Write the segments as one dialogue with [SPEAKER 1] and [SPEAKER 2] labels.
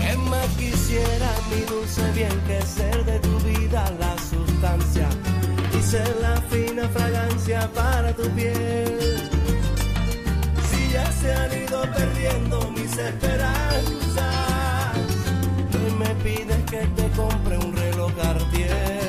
[SPEAKER 1] ¿Qué más quisiera mi dulce bien que ser de tu vida la sustancia y ser la fina fragancia para tu piel? Si ya se han ido perdiendo mis esperanzas, hoy me pides que te compre un reloj Cartier.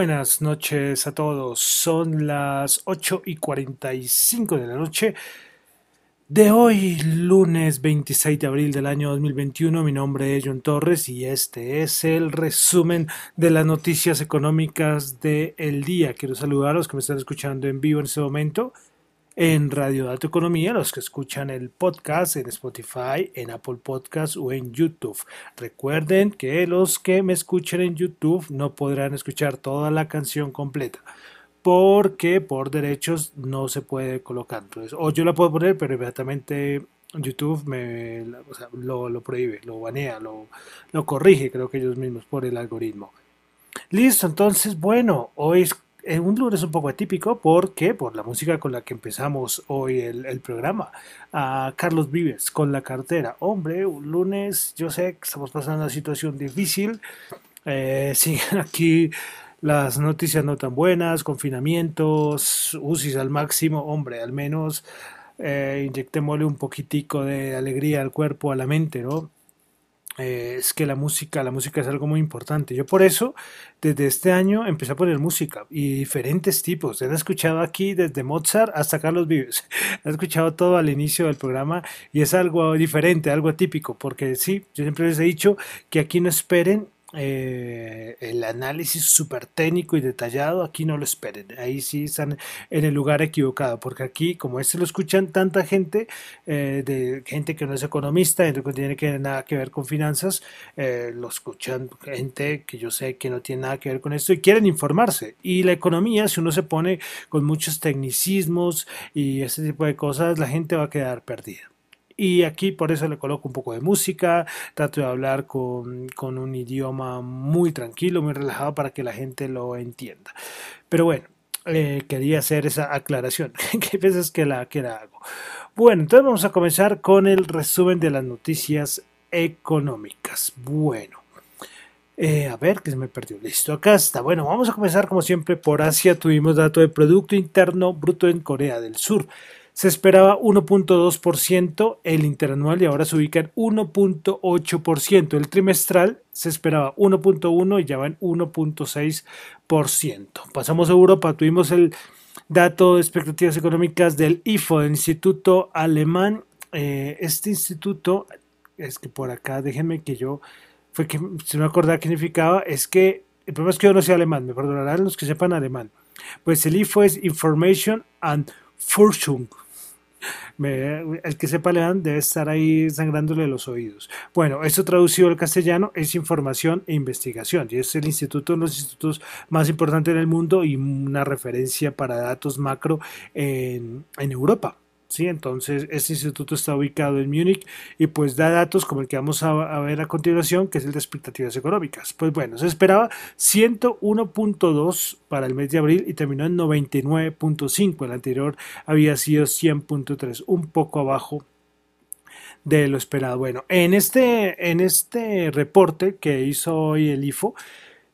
[SPEAKER 2] Buenas noches a todos. Son las 8 y 45 de la noche de hoy, lunes 26 de abril del año 2021. Mi nombre es John Torres y este es el resumen de las noticias económicas del día. Quiero saludar a los que me están escuchando en vivo en este momento en Radio Dato Economía, los que escuchan el podcast en Spotify, en Apple Podcast o en YouTube. Recuerden que los que me escuchen en YouTube no podrán escuchar toda la canción completa porque por derechos no se puede colocar. Entonces, o yo la puedo poner, pero inmediatamente YouTube me lo, prohíbe, lo banea, lo, lo corrige, creo que ellos mismos por el algoritmo. Listo, entonces, bueno, hoy un lunes un poco atípico porque por la música con la que empezamos hoy el, programa. Carlos Vives con la cartera. Hombre, un lunes, yo sé que estamos pasando una situación difícil. Eh, siguen aquí las noticias no tan buenas, confinamientos, UCIs al máximo. Hombre, al menos eh, inyectémosle un poquitico de alegría al cuerpo, a la mente, ¿no? Eh, es que la música, la música es algo muy importante. Yo por eso, desde este año, empecé a poner música y diferentes tipos. He escuchado aquí desde Mozart hasta Carlos Vives. He escuchado todo al inicio del programa y es algo diferente, algo atípico, porque sí, yo siempre les he dicho que aquí no esperen eh, el análisis súper técnico y detallado, aquí no lo esperen, ahí sí están en el lugar equivocado, porque aquí, como este lo escuchan tanta gente, eh, de gente que no es economista, gente que no tiene que, nada que ver con finanzas, eh, lo escuchan gente que yo sé que no tiene nada que ver con esto y quieren informarse. Y la economía, si uno se pone con muchos tecnicismos y ese tipo de cosas, la gente va a quedar perdida. Y aquí por eso le coloco un poco de música, trato de hablar con, con, un idioma muy tranquilo, muy relajado para que la gente lo entienda. Pero bueno, eh, quería hacer esa aclaración, que veces que la, que la hago. Bueno, entonces vamos a comenzar con el resumen de las noticias económicas. Bueno, eh, a ver, que se me perdió. Listo, acá está. Bueno, vamos a comenzar como siempre por Asia. Tuvimos dato de Producto Interno Bruto en Corea del Sur. Se esperaba 1.2% el interanual y ahora se ubica en 1.8%. El trimestral se esperaba 1.1 y ya va en 1.6%. Pasamos a Europa. Tuvimos el dato de expectativas económicas del IFO, del Instituto Alemán. Eh, este instituto, es que por acá, déjenme que yo, fue que si no me acordaba qué significaba, es que el problema es que yo no sé alemán, me perdonarán los que sepan alemán. Pues el IFO es Information and Forschung. el que sepa alemán debe estar ahí sangrándole los oídos. Bueno, esto traducido al castellano es información e investigación y es el instituto, uno de los institutos más importantes del mundo y una referencia para datos macro en Europa. ¿Sí? Entonces, este instituto está ubicado en Múnich y pues da datos como el que vamos a, ver a continuación, que es el de expectativas económicas. Pues bueno, se esperaba 101.2 para el mes de abril y terminó en 99.5. El anterior había sido 100.3, un poco abajo de lo esperado. Bueno, en este, en este reporte que hizo hoy el IFO,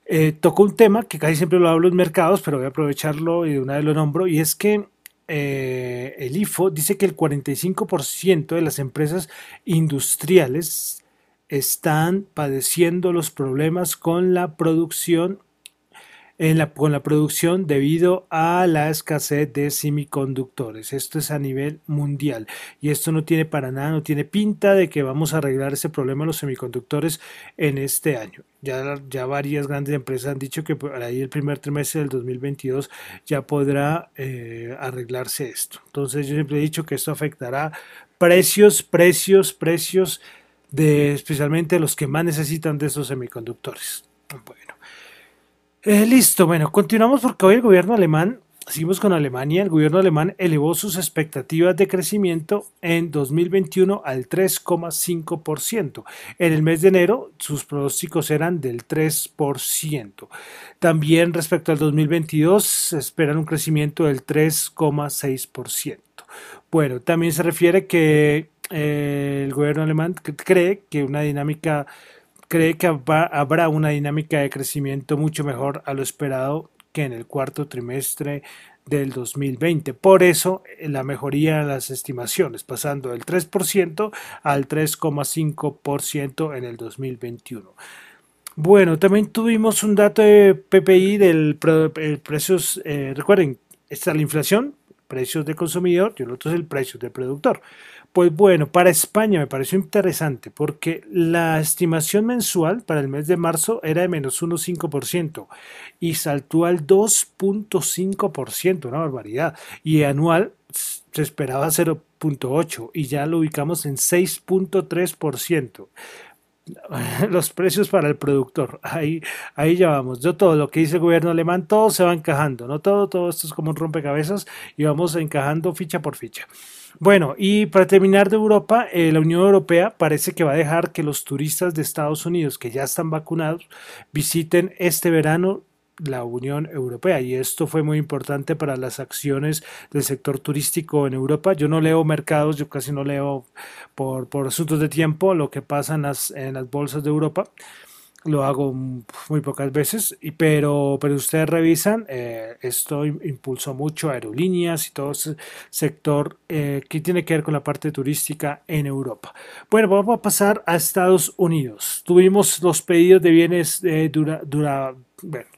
[SPEAKER 2] eh, tocó un tema que casi siempre lo hablo en mercados, pero voy a aprovecharlo y de una vez lo nombro, y es que eh, el IFO dice que el 45% de las empresas industriales están padeciendo los problemas con la producción en la, con la producción debido a la escasez de semiconductores. Esto es a nivel mundial y esto no tiene para nada, no tiene pinta de que vamos a arreglar ese problema de los semiconductores en este año. Ya, ya varias grandes empresas han dicho que por ahí el primer trimestre del 2022 ya podrá eh, arreglarse esto. Entonces yo siempre he dicho que esto afectará precios, precios, precios de especialmente los que más necesitan de esos semiconductores. Bueno. Eh, listo, bueno, continuamos porque hoy el gobierno alemán, seguimos con Alemania, el gobierno alemán elevó sus expectativas de crecimiento en 2021 al 3,5%. En el mes de enero sus pronósticos eran del 3%. También respecto al 2022 se esperan un crecimiento del 3,6%. Bueno, también se refiere que eh, el gobierno alemán cree que una dinámica cree que habrá una dinámica de crecimiento mucho mejor a lo esperado que en el cuarto trimestre del 2020. Por eso eh, la mejoría en las estimaciones, pasando del 3% al 3,5% en el 2021. Bueno, también tuvimos un dato de PPI del precios, eh, recuerden, está la inflación, precios de consumidor y el otro es el precio del productor. Pues bueno, para España me pareció interesante porque la estimación mensual para el mes de marzo era de menos 1,5% y saltó al 2,5%, una barbaridad. Y anual se esperaba 0,8% y ya lo ubicamos en 6,3%. los precios para el productor. Ahí, ahí ya vamos. Yo todo lo que dice el gobierno alemán, todo se va encajando, ¿no? Todo, todo esto es como un rompecabezas y vamos encajando ficha por ficha. Bueno, y para terminar de Europa, eh, la Unión Europea parece que va a dejar que los turistas de Estados Unidos que ya están vacunados visiten este verano la Unión Europea y esto fue muy importante para las acciones del sector turístico en Europa. Yo no leo mercados, yo casi no leo por, por asuntos de tiempo lo que pasa en las, en las bolsas de Europa, lo hago muy pocas veces, pero, pero ustedes revisan, eh, esto impulsó mucho aerolíneas y todo ese sector eh, que tiene que ver con la parte turística en Europa. Bueno, vamos a pasar a Estados Unidos. Tuvimos los pedidos de bienes eh, dura,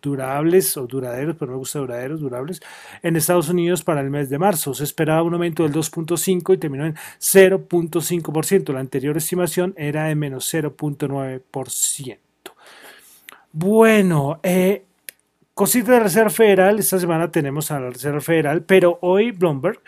[SPEAKER 2] durables o duraderos, pero me gusta duraderos, durables, en Estados Unidos para el mes de marzo. Se esperaba un aumento del 2.5 y terminó en 0.5%. La anterior estimación era de menos 0.9%. Bueno, eh, cosita de Reserva Federal, esta semana tenemos a la Reserva Federal, pero hoy Bloomberg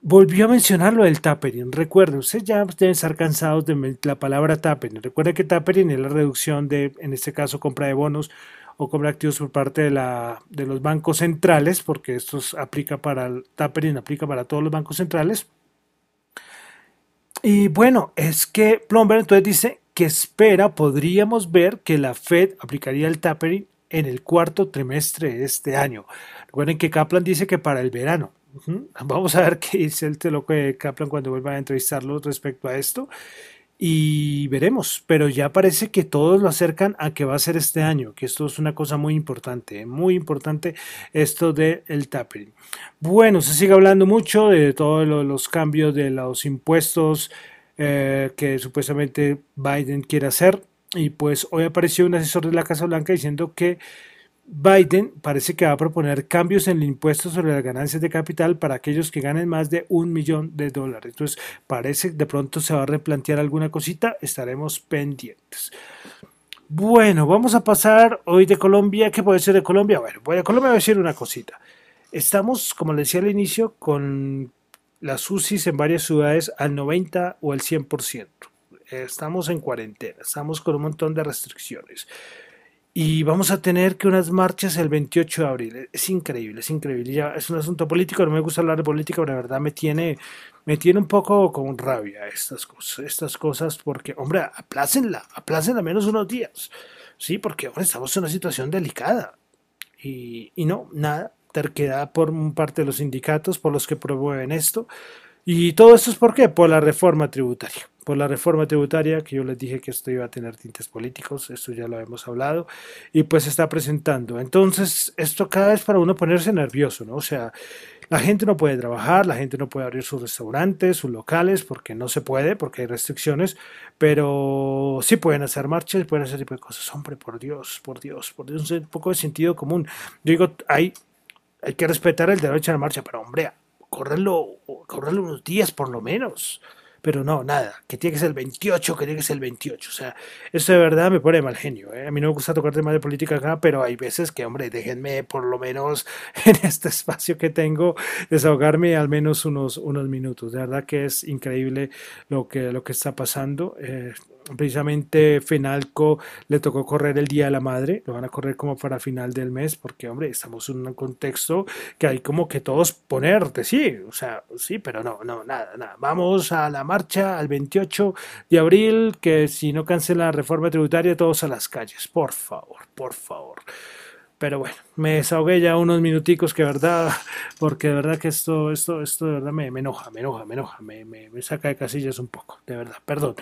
[SPEAKER 2] volvió a mencionar lo del tapering. Recuerden, ustedes ya deben estar cansados de la palabra tapering. Recuerden que tapering es la reducción de, en este caso, compra de bonos o compra de activos por parte de, la, de los bancos centrales, porque esto aplica para el tapering, aplica para todos los bancos centrales. Y bueno, es que Bloomberg entonces dice que espera, podríamos ver que la Fed aplicaría el tapering en el cuarto trimestre de este año. Recuerden que Kaplan dice que para el verano. Vamos a ver qué dice el loco de Kaplan cuando vuelva a entrevistarlo respecto a esto y veremos, pero ya parece que todos lo acercan a que va a ser este año, que esto es una cosa muy importante, muy importante esto del el tapering. Bueno, se sigue hablando mucho de todos los cambios de los impuestos eh, que supuestamente Biden quiere hacer y pues hoy apareció un asesor de la Casa Blanca diciendo que Biden parece que va a proponer cambios en el impuesto sobre las ganancias de capital para aquellos que ganen más de un millón de dólares. Entonces, parece que de pronto se va a replantear alguna cosita, estaremos pendientes. Bueno, vamos a pasar hoy de Colombia. ¿Qué puede ser de Colombia? Bueno, voy a Colombia a decir una cosita. Estamos, como le decía al inicio, con las UCIs en varias ciudades al 90 o al 100%. Estamos en cuarentena, estamos con un montón de restricciones y vamos a tener que unas marchas el 28 de abril. Es increíble, es increíble. Ya es un asunto político, no me gusta hablar de política, pero la verdad me tiene, me tiene un poco con rabia estas cosas, estas cosas, porque, hombre, aplácenla, aplácenla menos unos días. Sí, porque ahora estamos en una situación delicada. Y, y no, nada, terquedad por parte de los sindicatos, por los que promueven esto. Y todo esto es por qué? Por la reforma tributaria por la reforma tributaria, que yo les dije que esto iba a tener tintes políticos, esto ya lo hemos hablado, y pues se está presentando. Entonces, esto cada vez para uno ponerse nervioso, ¿no? O sea, la gente no puede trabajar, la gente no puede abrir sus restaurantes, sus locales, porque no se puede, porque hay restricciones, pero sí pueden hacer marchas, pueden hacer tipo de cosas. Hombre, por Dios, por Dios, por Dios, un poco de sentido común. Yo digo, hay, hay que respetar el derecho a la marcha, pero hombre, córrelo, córrelo unos días por lo menos pero no, nada, que tiene que ser el 28, que tiene que ser el 28. O sea, eso de verdad me pone mal genio. ¿eh? A mí no me gusta tocar temas de política acá, pero hay veces que, hombre, déjenme por lo menos en este espacio que tengo desahogarme al menos unos, unos minutos. De verdad que es increíble lo que, lo que está pasando. Eh, precisamente Fenalco le tocó correr el Día de la Madre, lo van a correr como para final del mes, porque hombre, estamos en un contexto que hay como que todos ponerte, sí, o sea, sí, pero no, no, nada, nada. Vamos a la marcha al 28 de abril, que si no cancela la reforma tributaria, todos a las calles, por favor, por favor. Pero bueno, me desahogué ya unos minuticos que verdad, porque de verdad que esto, esto, esto de verdad me, enoja, me enoja, me enoja, me, me, saca de casillas un poco, de verdad, perdón.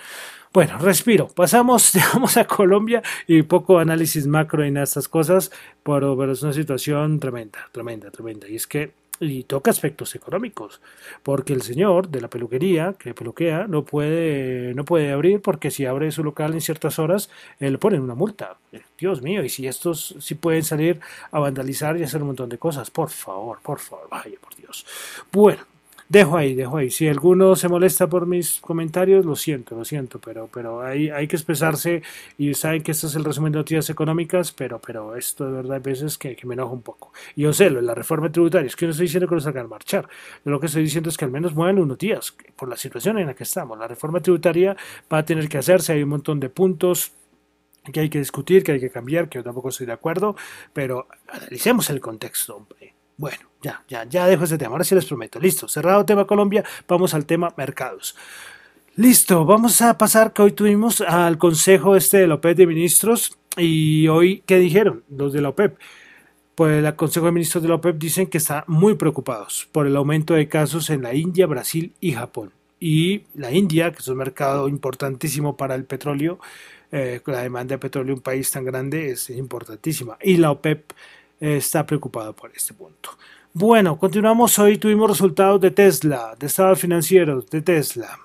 [SPEAKER 2] Bueno, respiro. Pasamos, digamos, a Colombia y poco análisis macro en estas cosas, pero, pero es una situación tremenda, tremenda, tremenda. Y es que y toca aspectos económicos, porque el señor de la peluquería que peluquea no puede, no puede abrir porque si abre su local en ciertas horas le ponen una multa. Eh, Dios mío, y si estos sí pueden salir a vandalizar y hacer un montón de cosas, por favor, por favor, vaya por Dios. Bueno, dejo ahí, dejo ahí. Si alguno se molesta por mis comentarios, lo siento, lo siento, pero, pero hay, hay que expresarse y saben que este es el resumen de noticias económicas, pero, pero esto de verdad hay veces que, me enoja un poco. Y yo sé, la reforma tributaria, es que no estoy diciendo que no salgan a marchar. lo que estoy diciendo es que al menos muevan unos días, por la situación en la que estamos. La reforma tributaria va a tener que hacerse, hay un montón de puntos que hay que discutir, que hay que cambiar, que yo tampoco estoy de acuerdo, pero analicemos el contexto, hombre. Bueno, ya, ya, ya dejo ese tema. Ahora sí les prometo. Listo, cerrado tema Colombia, vamos al tema mercados. Listo, vamos a pasar que hoy tuvimos al consejo este de la OPEP de ministros y hoy, ¿qué dijeron los de la OPEP? Pues el Consejo de Ministros de la OPEP dicen que están muy preocupados por el aumento de casos en la India, Brasil y Japón. Y la India, que es un mercado importantísimo para el petróleo, eh, la demanda de petróleo en un país tan grande es importantísima. Y la OPEP está preocupado por este punto. Bueno, continuamos. Hoy tuvimos resultados de Tesla, de estados financieros de Tesla.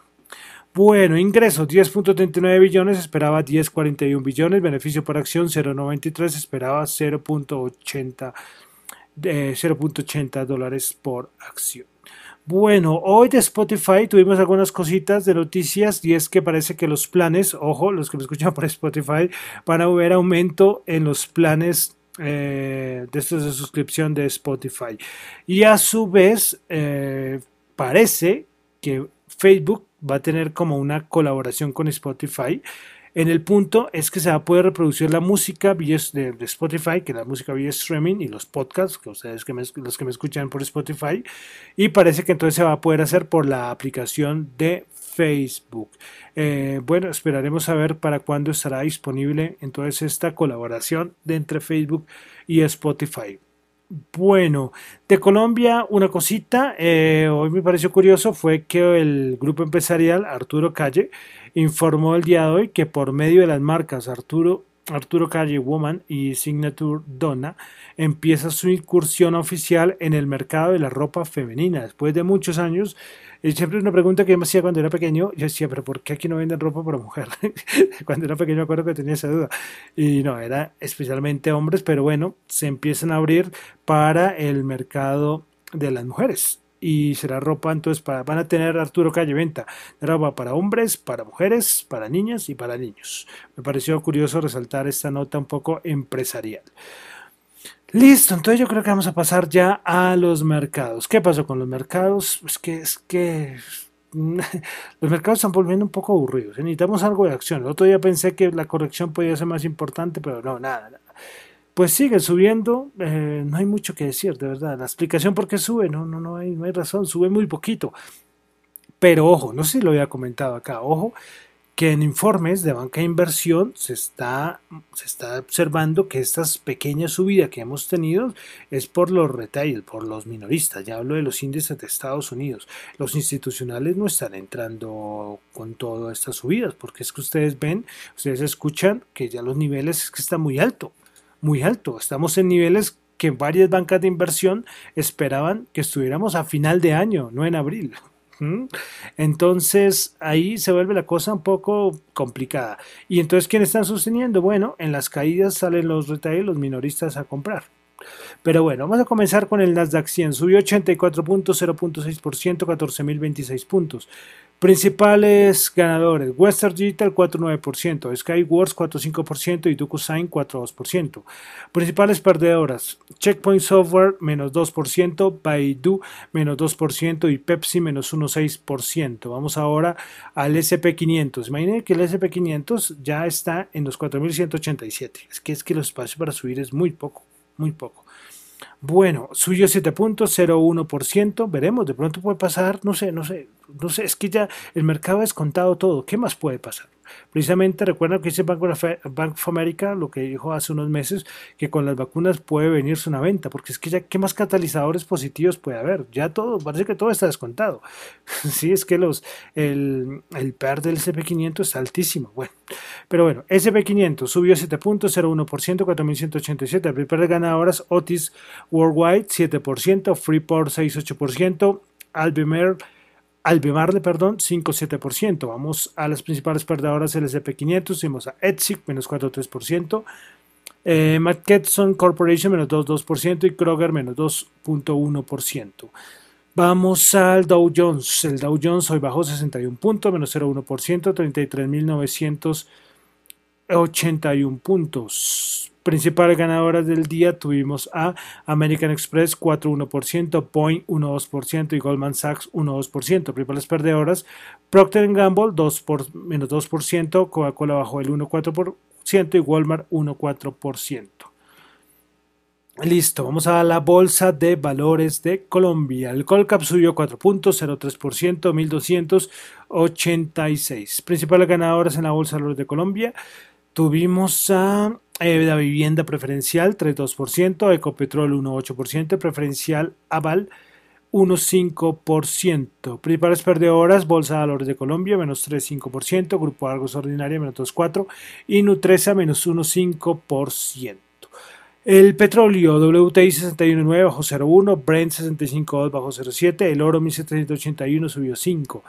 [SPEAKER 2] Bueno, ingresos 10.39 billones, esperaba 10.41 billones, beneficio por acción 0.93, esperaba 0.80 0.80 dólares por acción. Bueno, hoy de Spotify tuvimos algunas cositas de noticias y es que parece que los planes, ojo, los que me escuchan por Spotify, van a ver aumento en los planes eh, de estos de suscripción de Spotify. Y a su vez, eh, parece que Facebook va a tener como una colaboración con Spotify. En el punto es que se va a poder reproducir la música de, Spotify, que la música vía streaming y los podcasts, que ustedes que los que me escuchan por Spotify, y parece que entonces se va a poder hacer por la aplicación de Facebook. Eh, bueno, esperaremos a ver para cuándo estará disponible entonces esta colaboración entre Facebook y Spotify. Bueno, de Colombia una cosita, eh, hoy me pareció curioso fue que el grupo empresarial Arturo Calle informó el día de hoy que por medio de las marcas Arturo Arturo Calle Woman y Signature Donna empieza su incursión oficial en el mercado de la ropa femenina. Después de muchos años, y siempre una pregunta que yo me hacía cuando era pequeño, yo decía, pero ¿por qué aquí no venden ropa para mujer? cuando era pequeño me acuerdo que tenía esa duda. Y no, era especialmente hombres, pero bueno, se empiezan a abrir para el mercado de las mujeres y será ropa entonces para, van a tener Arturo Calle Venta ropa para hombres, para mujeres, para niñas y para niños. Me pareció curioso resaltar esta nota un poco empresarial. Listo, entonces yo creo que vamos a pasar ya a los mercados. ¿Qué pasó con los mercados? Es que es que los mercados están volviendo un poco aburridos. Necesitamos algo de acción. El otro día pensé que la corrección podía ser más importante, pero no, nada. nada pues sigue subiendo, eh, no hay mucho que decir, de verdad. La explicación por qué sube, no, no, no, hay, no hay razón, sube muy poquito. Pero ojo, no sé si lo había comentado acá, ojo, que en informes de banca de inversión se está, se está observando que esta pequeña subida que hemos tenido es por los retail, por los minoristas. Ya hablo de los índices de Estados Unidos. Los institucionales no están entrando con todas estas subidas, porque es que ustedes ven, ustedes escuchan que ya los niveles es que está muy alto muy alto. Estamos en niveles que varias bancas de inversión esperaban que estuviéramos a final de año, no en abril. Entonces ahí se vuelve la cosa un poco complicada. Y entonces, ¿quién están sosteniendo? Bueno, en las caídas salen los retail, los minoristas a comprar. Pero bueno, vamos a comenzar con el Nasdaq 100. Subió 84 puntos, 0.6%, 14.026 puntos. Principales ganadores: Western Digital 4.9%, Skywars 4.5% y DocuSign 4.2%. Principales perdedoras: Checkpoint Software menos 2%, Baidu menos 2% y Pepsi menos 1.6%. Vamos ahora al SP500. Imaginen que el SP500 ya está en los 4.187. Es que es que los espacios para subir es muy poco, muy poco. Bueno, suyo 7.01%, veremos, de pronto puede pasar, no sé, no sé, no sé, es que ya el mercado ha descontado todo, ¿qué más puede pasar? Precisamente recuerda que dice Bank of America lo que dijo hace unos meses, que con las vacunas puede venirse una venta, porque es que ya, ¿qué más catalizadores positivos puede haber? Ya todo, parece que todo está descontado. sí, es que los, el, el PER del SP500 está altísimo. Bueno, pero bueno, SP500 subió 7.01%, 4.187. El PER de ganadoras Otis Worldwide 7%, Freeport 6.8%, Albemarle Albemarle, perdón, 5,7%. Vamos a las principales perdedoras del SP500. Vimos a Edsig, menos 4,3%. Eh, McKesson Corporation, menos 2,2%. Y Kroger, menos 2,1%. Vamos al Dow Jones. El Dow Jones hoy bajó 61 puntos, menos 0,1%, 33.981 puntos principales ganadoras del día tuvimos a American Express 4.1%, Point 1.2% y Goldman Sachs 1.2%. Principales perdedoras, Procter Gamble 2 por, menos 2%, Coca-Cola bajó el 1.4% y Walmart 1.4%. Listo, vamos a la bolsa de valores de Colombia. El Colcap subió 4.03%, 1.286. Principales ganadoras en la bolsa de valores de Colombia. Tuvimos a eh, la vivienda preferencial 3,2%, Ecopetrol 1,8%, preferencial Aval 1,5%. Principales perdedoras, Bolsa de Valores de Colombia, menos 3,5%, Grupo Argos Ordinaria, menos 2,4% y Nutresa, menos 1,5%. El petróleo WTI 61.9 bajo 0.1, Brent 65.2 bajo 0.7, el oro 1781 subió 5.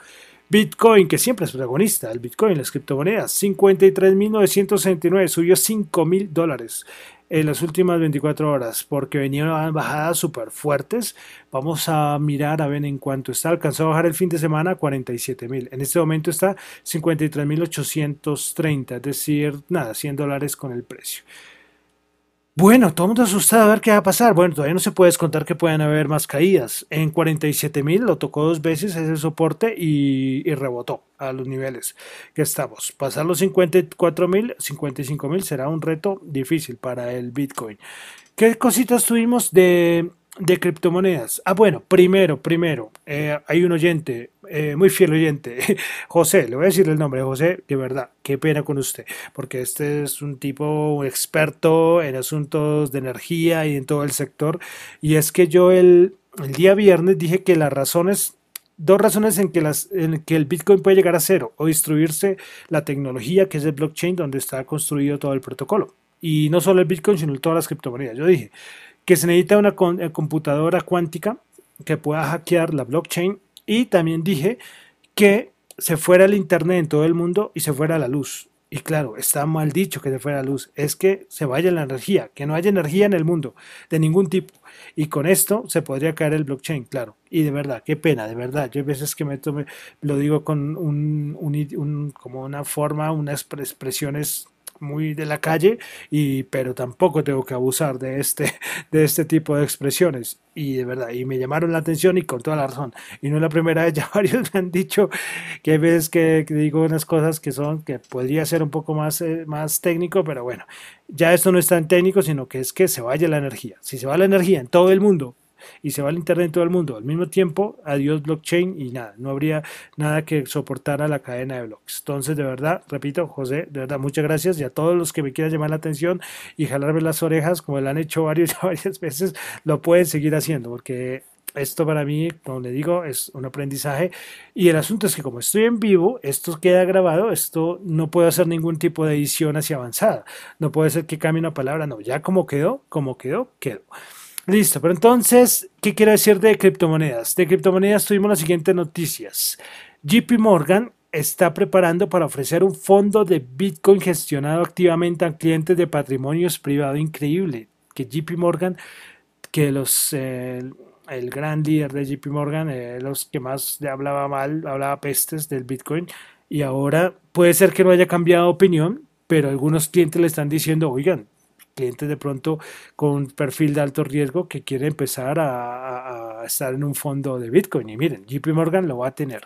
[SPEAKER 2] Bitcoin, que siempre es protagonista, el Bitcoin, las criptomonedas, 53.969, subió 5.000 dólares en las últimas 24 horas porque venían bajadas súper fuertes. Vamos a mirar a ver en cuánto está. Alcanzó a bajar el fin de semana a 47.000. En este momento está 53.830, es decir, nada, 100 dólares con el precio. Bueno, todo el mundo asustado a ver qué va a pasar. Bueno, todavía no se puede descontar que puedan haber más caídas. En 47.000 lo tocó dos veces ese soporte y, y, rebotó a los niveles que estamos. Pasar los 54.000, 55.000 será un reto difícil para el Bitcoin. ¿Qué cositas tuvimos de de criptomonedas. Ah, bueno, primero, primero, eh, hay un oyente, eh, muy fiel oyente, José, le voy a decir el nombre, José, de verdad, qué pena con usted, porque este es un tipo experto en asuntos de energía y en todo el sector, y es que yo el, el día viernes dije que las razones dos razones en que, las, en que el Bitcoin puede llegar a cero o destruirse la tecnología que es el blockchain donde está construido todo el protocolo. Y no solo el Bitcoin, sino todas las criptomonedas. Yo dije que se necesita una eh, computadora cuántica que pueda hackear la blockchain y también dije que se fuera el Internet en todo el mundo y se fuera la luz. Y claro, está mal dicho que se fuera la luz. Es que se vaya la energía, que no haya energía en el mundo de ningún tipo. Y con esto se podría caer el blockchain, claro. Y de verdad, qué pena, de verdad. Yo hay veces que me lo digo con un, un, como una forma, unas expresiones muy de la calle, y, pero tampoco tengo que abusar de este, de este tipo de expresiones. Y de verdad, y me llamaron la atención y con toda la razón. Y no es la primera vez, ya varios me han dicho que hay veces que, digo unas cosas que son, que podría ser un poco más, eh, más técnico, pero bueno, ya esto no es tan técnico, sino que es que se vaya la energía. Si se va la energía en todo el mundo y se va al Internet en todo el mundo al mismo tiempo, adiós blockchain y nada, no habría nada que soportar a la cadena de bloques. Entonces, de verdad, repito, José, de verdad, muchas gracias y a todos los que me quieran llamar la atención y jalarme las orejas, como lo han hecho varios, varias veces, lo pueden seguir haciendo porque esto para mí, como le digo, es un aprendizaje. Y el asunto es que como estoy en vivo, esto queda grabado, esto no puedo hacer ningún tipo de edición hacia avanzada. No puede ser que cambie una palabra, no, ya como quedó, como quedó, quedó. Listo, pero entonces, ¿qué quiero decir de criptomonedas? De criptomonedas tuvimos las siguientes noticias. JP Morgan está preparando para ofrecer un fondo de Bitcoin gestionado activamente a clientes de patrimonios privados. Increíble que JP Morgan, que los... el gran líder de JP Morgan, eh, los que más hablaba mal, hablaba pestes del Bitcoin, y ahora puede ser que no haya cambiado opinión, pero algunos clientes le están diciendo, oigan, clientes de pronto con perfil de alto riesgo que quiere empezar a, estar en un fondo de Bitcoin. Y miren, JP Morgan lo va a tener.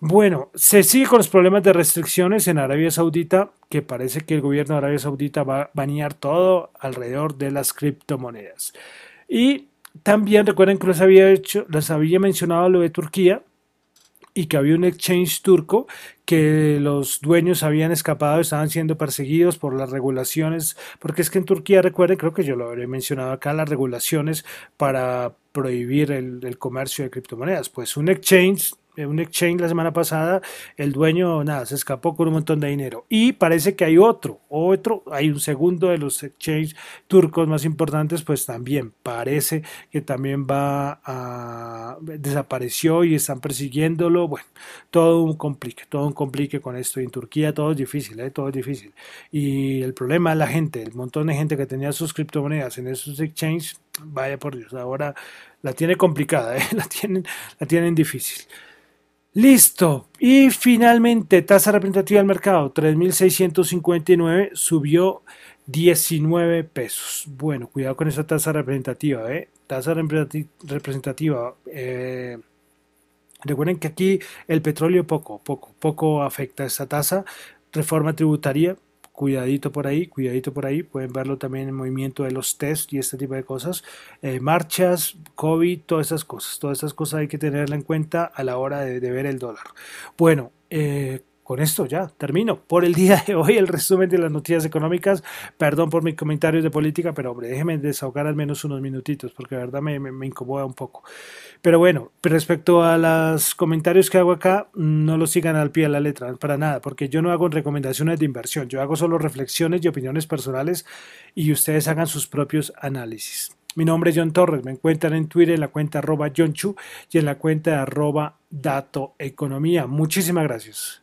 [SPEAKER 2] Bueno, se sigue con los problemas de restricciones en Arabia Saudita, que parece que el gobierno de Arabia Saudita va a banear todo alrededor de las criptomonedas. Y también recuerden que les había hecho, les había mencionado lo de Turquía, y que había un exchange turco que los dueños habían escapado, estaban siendo perseguidos por las regulaciones, porque es que en Turquía, recuerden, creo que yo lo habré mencionado acá, las regulaciones para prohibir el, el comercio de criptomonedas. Pues un exchange un exchange la semana pasada, el dueño, nada, se escapó con un montón de dinero. Y parece que hay otro, otro, hay un segundo de los exchanges turcos más importantes, pues también parece que también va a, desapareció y están persiguiéndolo. Bueno, todo un complique, todo un complique con esto. Y en Turquía todo es difícil, ¿eh? todo es difícil. Y el problema es la gente, el montón de gente que tenía sus criptomonedas en esos exchanges, vaya por Dios, ahora la tiene complicada, ¿eh? la, tienen, la tienen difícil. Listo. Y finalmente, tasa representativa del mercado, 3.659, subió 19 pesos. Bueno, cuidado con esa tasa representativa. ¿eh? Tasa representativa. Eh, recuerden que aquí el petróleo poco, poco, poco afecta a esa tasa. Reforma tributaria, cuidadito por ahí, cuidadito por ahí, pueden verlo también en movimiento de los test y este tipo de cosas, eh, marchas, COVID, todas esas cosas, todas esas cosas hay que tenerla en cuenta a la hora de, ver el dólar. Bueno, eh, con esto ya termino por el día de hoy el resumen de las noticias económicas. Perdón por mis comentarios de política, pero hombre, déjeme desahogar al menos unos minutitos porque de verdad me, me, incomoda un poco. Pero bueno, respecto a los comentarios que hago acá, no los sigan al pie de la letra, para nada, porque yo no hago recomendaciones de inversión, yo hago solo reflexiones y opiniones personales y ustedes hagan sus propios análisis. Mi nombre es John Torres, me encuentran en Twitter en la cuenta arroba John Chu y en la cuenta arroba Dato Economía. Muchísimas gracias.